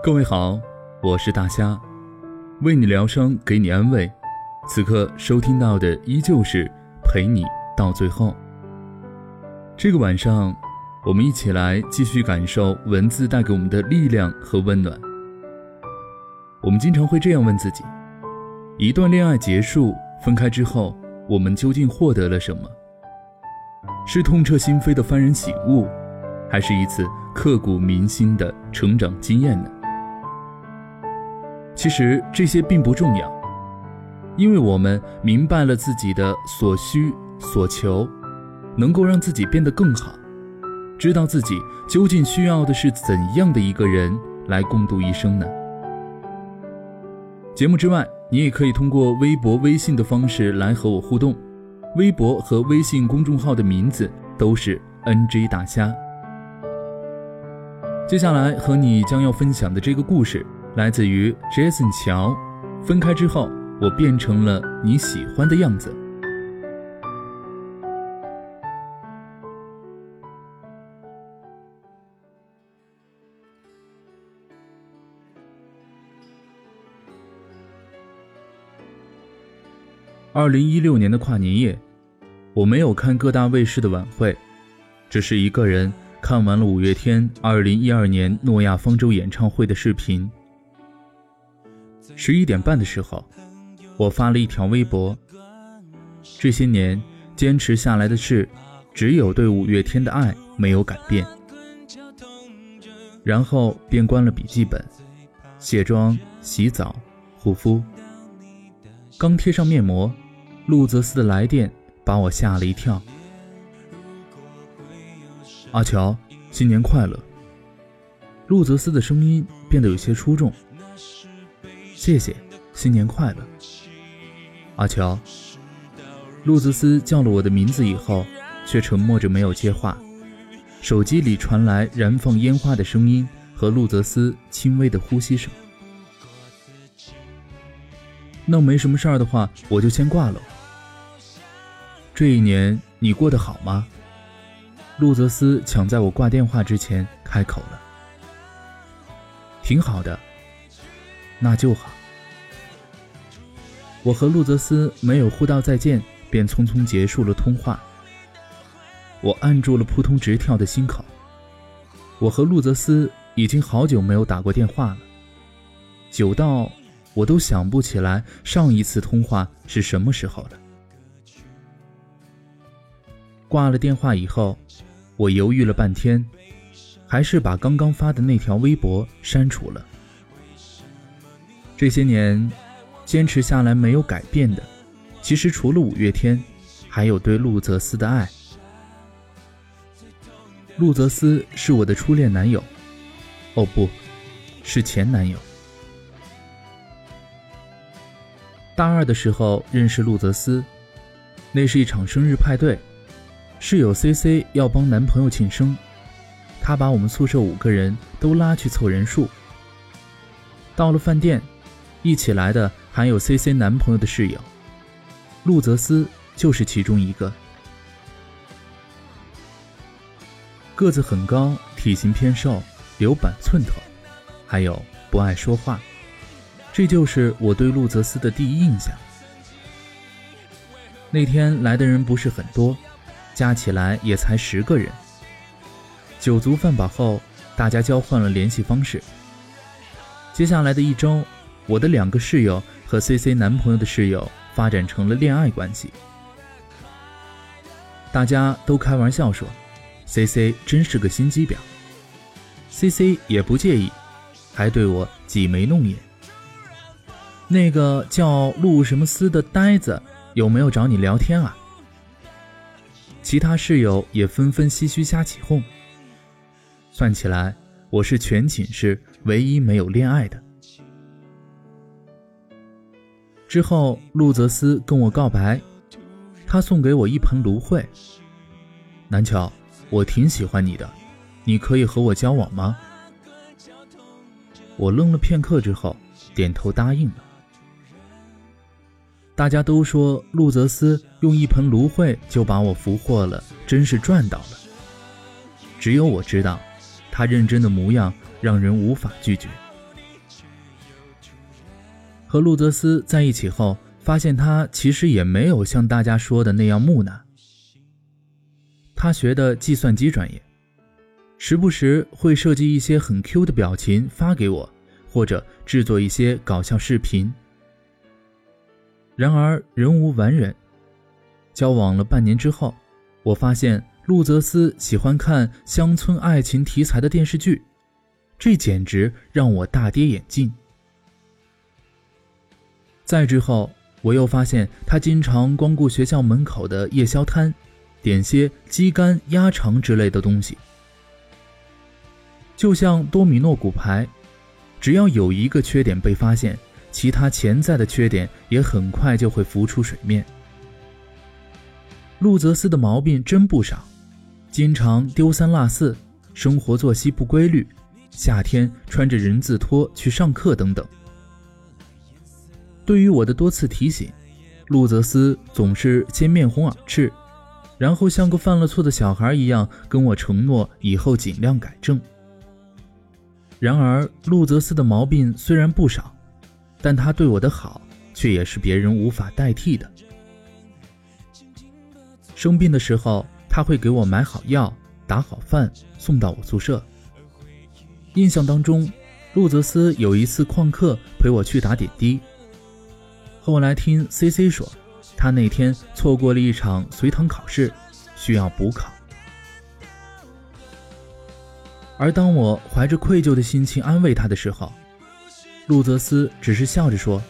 各位好，我是大虾，为你疗伤，给你安慰。此刻收听到的依旧是陪你到最后。这个晚上，我们一起来继续感受文字带给我们的力量和温暖。我们经常会这样问自己：一段恋爱结束，分开之后，我们究竟获得了什么？是痛彻心扉的幡然醒悟，还是一次刻骨铭心的成长经验呢？其实这些并不重要，因为我们明白了自己的所需所求，能够让自己变得更好，知道自己究竟需要的是怎样的一个人来共度一生呢？节目之外，你也可以通过微博、微信的方式来和我互动，微博和微信公众号的名字都是 NG 大虾。接下来和你将要分享的这个故事。来自于 Jason 乔，分开之后，我变成了你喜欢的样子。二零一六年的跨年夜，我没有看各大卫视的晚会，只是一个人看完了五月天二零一二年诺亚方舟演唱会的视频。十一点半的时候，我发了一条微博。这些年坚持下来的事，只有对五月天的爱没有改变。然后便关了笔记本，卸妆、洗澡、护肤。刚贴上面膜，陆泽斯的来电把我吓了一跳。阿乔，新年快乐。陆泽斯的声音变得有些出众。谢谢，新年快乐，阿乔。路泽斯叫了我的名字以后，却沉默着没有接话。手机里传来燃放烟花的声音和路泽斯轻微的呼吸声。那没什么事儿的话，我就先挂了。这一年你过得好吗？路泽斯抢在我挂电话之前开口了。挺好的。那就好。我和路泽斯没有互道再见，便匆匆结束了通话。我按住了扑通直跳的心口。我和路泽斯已经好久没有打过电话了，久到我都想不起来上一次通话是什么时候了。挂了电话以后，我犹豫了半天，还是把刚刚发的那条微博删除了。这些年，坚持下来没有改变的，其实除了五月天，还有对陆泽斯的爱。陆泽斯是我的初恋男友，哦不，是前男友。大二的时候认识陆泽斯，那是一场生日派对，室友 C C 要帮男朋友庆生，他把我们宿舍五个人都拉去凑人数。到了饭店。一起来的还有 C C 男朋友的室友，陆泽斯就是其中一个。个子很高，体型偏瘦，留板寸头，还有不爱说话，这就是我对陆泽斯的第一印象。那天来的人不是很多，加起来也才十个人。酒足饭饱后，大家交换了联系方式。接下来的一周。我的两个室友和 C C 男朋友的室友发展成了恋爱关系，大家都开玩笑说，C C 真是个心机婊。C C 也不介意，还对我挤眉弄眼。那个叫陆什么斯的呆子有没有找你聊天啊？其他室友也纷纷唏嘘瞎起哄。算起来，我是全寝室唯一没有恋爱的。之后，陆泽斯跟我告白，他送给我一盆芦荟。南乔，我挺喜欢你的，你可以和我交往吗？我愣了片刻之后，点头答应了。大家都说陆泽斯用一盆芦荟就把我俘获了，真是赚到了。只有我知道，他认真的模样让人无法拒绝。和路泽斯在一起后，发现他其实也没有像大家说的那样木讷。他学的计算机专业，时不时会设计一些很 Q 的表情发给我，或者制作一些搞笑视频。然而人无完人，交往了半年之后，我发现路泽斯喜欢看乡村爱情题材的电视剧，这简直让我大跌眼镜。再之后，我又发现他经常光顾学校门口的夜宵摊，点些鸡肝、鸭肠之类的东西。就像多米诺骨牌，只要有一个缺点被发现，其他潜在的缺点也很快就会浮出水面。路泽斯的毛病真不少，经常丢三落四，生活作息不规律，夏天穿着人字拖去上课等等。对于我的多次提醒，路泽斯总是先面红耳赤，然后像个犯了错的小孩一样跟我承诺以后尽量改正。然而，路泽斯的毛病虽然不少，但他对我的好却也是别人无法代替的。生病的时候，他会给我买好药、打好饭，送到我宿舍。印象当中，路泽斯有一次旷课陪我去打点滴。后来听 C C 说，他那天错过了一场随堂考试，需要补考。而当我怀着愧疚的心情安慰他的时候，路泽斯只是笑着说：“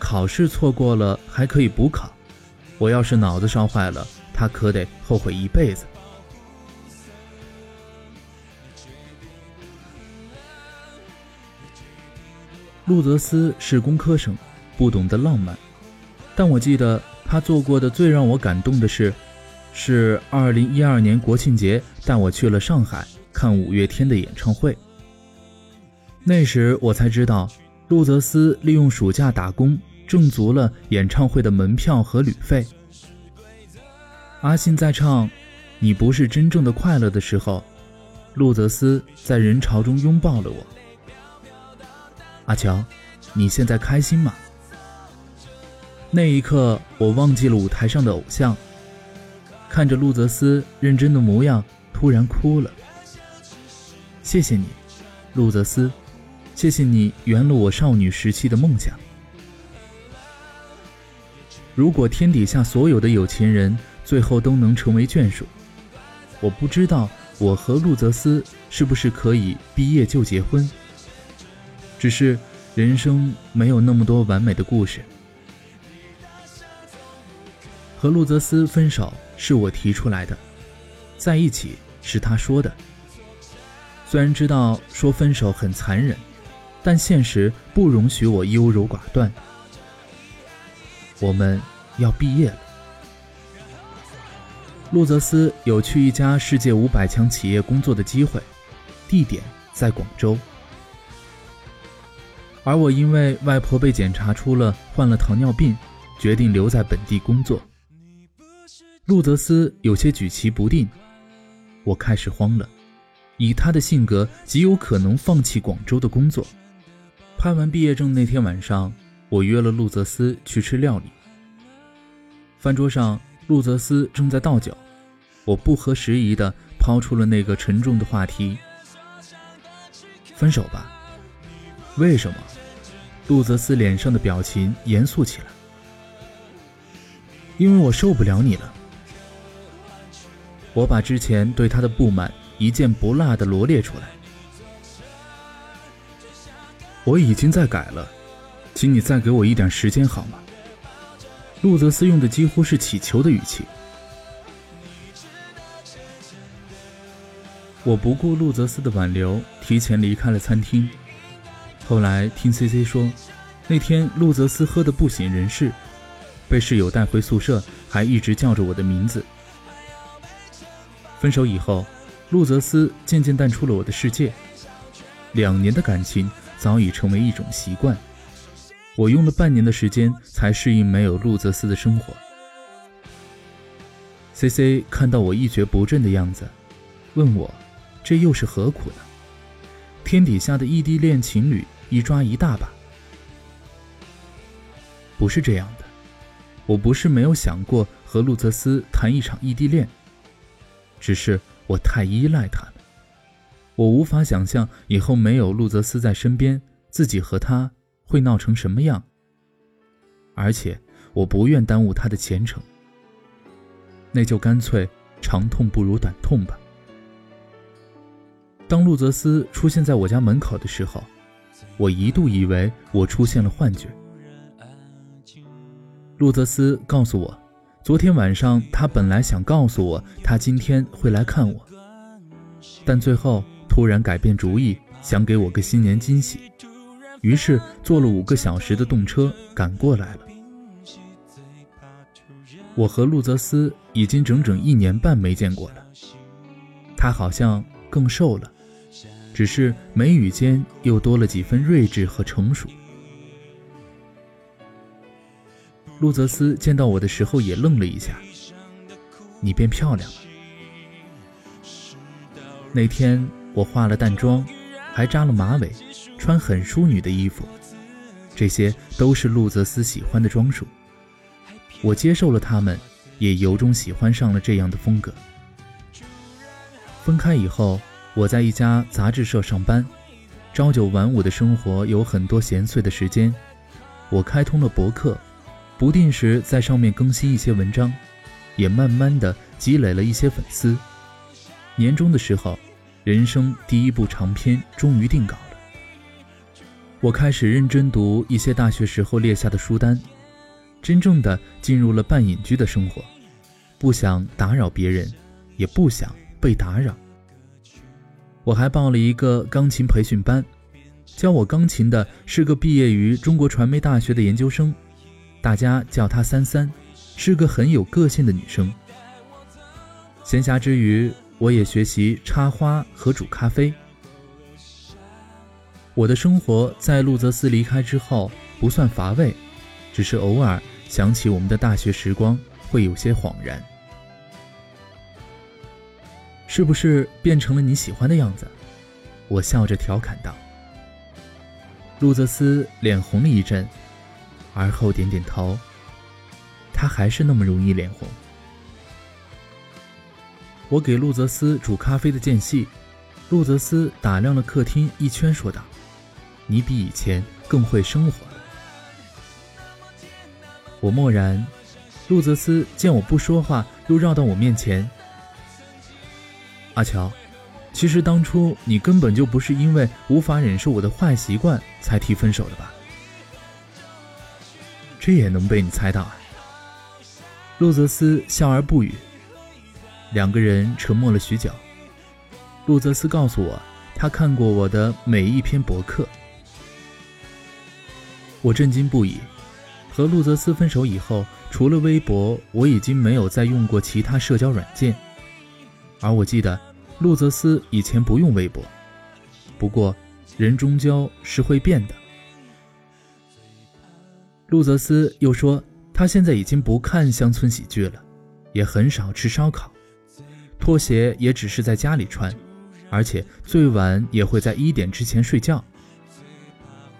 考试错过了还可以补考，我要是脑子烧坏了，他可得后悔一辈子。”路泽斯是工科生。不懂得浪漫，但我记得他做过的最让我感动的事，是二零一二年国庆节带我去了上海看五月天的演唱会。那时我才知道，路泽斯利用暑假打工挣足了演唱会的门票和旅费。阿信在唱《你不是真正的快乐》的时候，路泽斯在人潮中拥抱了我。阿乔，你现在开心吗？那一刻，我忘记了舞台上的偶像，看着路泽斯认真的模样，突然哭了。谢谢你，路泽斯，谢谢你圆了我少女时期的梦想。如果天底下所有的有钱人最后都能成为眷属，我不知道我和路泽斯是不是可以毕业就结婚。只是人生没有那么多完美的故事。和路泽斯分手是我提出来的，在一起是他说的。虽然知道说分手很残忍，但现实不容许我优柔寡断。我们要毕业了。路泽斯有去一家世界五百强企业工作的机会，地点在广州，而我因为外婆被检查出了患了糖尿病，决定留在本地工作。路泽斯有些举棋不定，我开始慌了。以他的性格，极有可能放弃广州的工作。拍完毕业证那天晚上，我约了路泽斯去吃料理。饭桌上，路泽斯正在倒酒，我不合时宜地抛出了那个沉重的话题：“分手吧。”为什么？路泽斯脸上的表情严肃起来。因为我受不了你了。我把之前对他的不满一件不落的罗列出来。我已经在改了，请你再给我一点时间好吗？路泽斯用的几乎是乞求的语气。我不顾路泽斯的挽留，提前离开了餐厅。后来听 C C 说，那天路泽斯喝得不省人事，被室友带回宿舍，还一直叫着我的名字。分手以后，路泽斯渐渐淡出了我的世界。两年的感情早已成为一种习惯，我用了半年的时间才适应没有路泽斯的生活。C C 看到我一蹶不振的样子，问我：“这又是何苦呢？”天底下的异地恋情侣一抓一大把。不是这样的，我不是没有想过和路泽斯谈一场异地恋，只是我太依赖他了，我无法想象以后没有路泽斯在身边，自己和他会闹成什么样。而且我不愿耽误他的前程，那就干脆长痛不如短痛吧。当路泽斯出现在我家门口的时候，我一度以为我出现了幻觉。路泽斯告诉我，昨天晚上他本来想告诉我他今天会来看我，但最后突然改变主意，想给我个新年惊喜，于是坐了五个小时的动车赶过来了。我和路泽斯已经整整一年半没见过了，他好像更瘦了，只是眉宇间又多了几分睿智和成熟。路泽斯见到我的时候也愣了一下。你变漂亮了。那天我化了淡妆，还扎了马尾，穿很淑女的衣服，这些都是路泽斯喜欢的装束。我接受了他们，也由衷喜欢上了这样的风格。分开以后，我在一家杂志社上班，朝九晚五的生活有很多闲碎的时间，我开通了博客。不定时在上面更新一些文章，也慢慢的积累了一些粉丝。年终的时候，人生第一部长篇终于定稿了。我开始认真读一些大学时候列下的书单，真正的进入了半隐居的生活，不想打扰别人，也不想被打扰。我还报了一个钢琴培训班，教我钢琴的是个毕业于中国传媒大学的研究生。大家叫她三三，是个很有个性的女生。闲暇之余，我也学习插花和煮咖啡。我的生活在路泽斯离开之后不算乏味，只是偶尔想起我们的大学时光，会有些恍然。是不是变成了你喜欢的样子？我笑着调侃道。路泽斯脸红了一阵。而后点点头，他还是那么容易脸红。我给路泽斯煮咖啡的间隙，路泽斯打量了客厅一圈，说道：“你比以前更会生活了。”我默然。路泽斯见我不说话，又绕到我面前：“阿乔，其实当初你根本就不是因为无法忍受我的坏习惯才提分手的吧？”这也能被你猜到啊！路泽斯笑而不语。两个人沉默了许久。路泽斯告诉我，他看过我的每一篇博客。我震惊不已。和路泽斯分手以后，除了微博，我已经没有再用过其他社交软件。而我记得，路泽斯以前不用微博。不过，人终究是会变的。路泽斯又说，他现在已经不看乡村喜剧了，也很少吃烧烤，拖鞋也只是在家里穿，而且最晚也会在一点之前睡觉。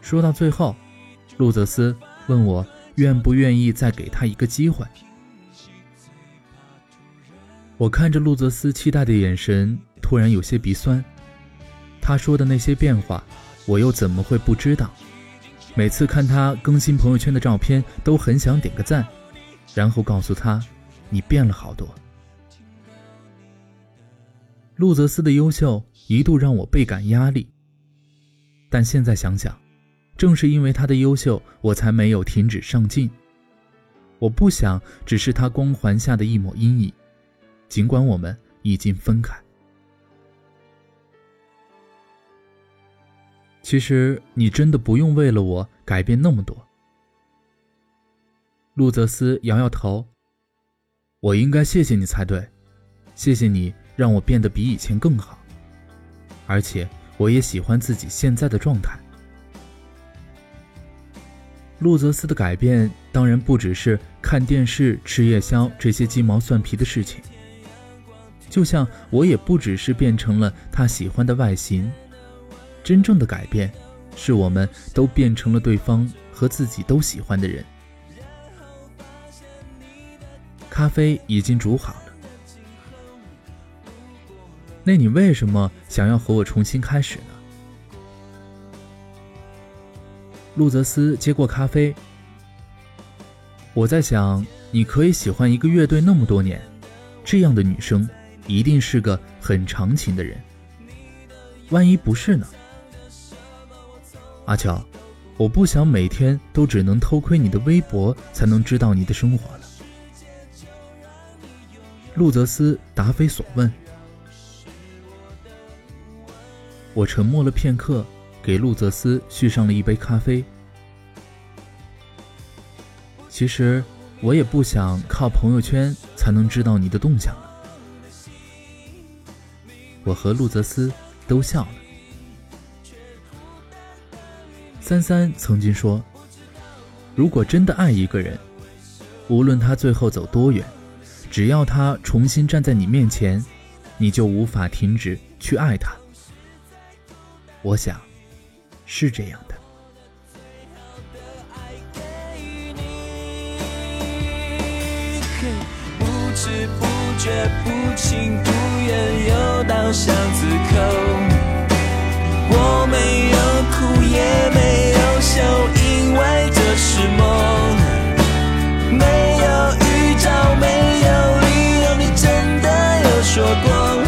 说到最后，路泽斯问我愿不愿意再给他一个机会。我看着路泽斯期待的眼神，突然有些鼻酸。他说的那些变化，我又怎么会不知道？每次看他更新朋友圈的照片，都很想点个赞，然后告诉他：“你变了好多。”路泽斯的优秀一度让我倍感压力，但现在想想，正是因为他的优秀，我才没有停止上进。我不想只是他光环下的一抹阴影，尽管我们已经分开。其实你真的不用为了我改变那么多。路泽斯摇摇头。我应该谢谢你才对，谢谢你让我变得比以前更好，而且我也喜欢自己现在的状态。路泽斯的改变当然不只是看电视、吃夜宵这些鸡毛蒜皮的事情，就像我也不只是变成了他喜欢的外形。真正的改变，是我们都变成了对方和自己都喜欢的人，咖啡已经煮好了。那你为什么想要和我重新开始呢？路泽斯接过咖啡。我在想，你可以喜欢一个乐队那么多年，这样的女生一定是个很长情的人。万一不是呢？阿乔，我不想每天都只能偷窥你的微博才能知道你的生活了。路泽斯答非所问。我沉默了片刻，给路泽斯续上了一杯咖啡。其实我也不想靠朋友圈才能知道你的动向了。我和路泽斯都笑了。三三曾经说：“如果真的爱一个人，无论他最后走多远，只要他重新站在你面前，你就无法停止去爱他。”我想，是这样的。不知不觉，不情不愿，又到巷子口。我没有哭，也没有笑，因为这是梦。没有预兆，没有理由，你真的有说过。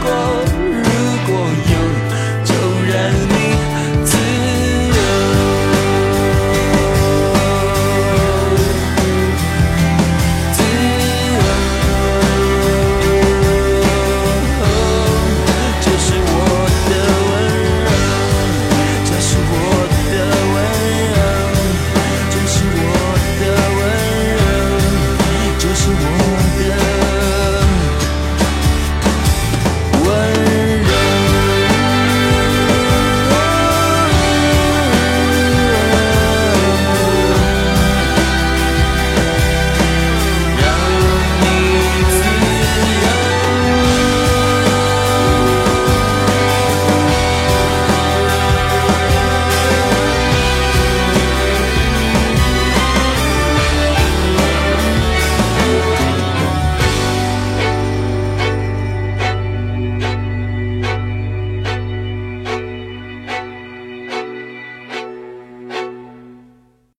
grows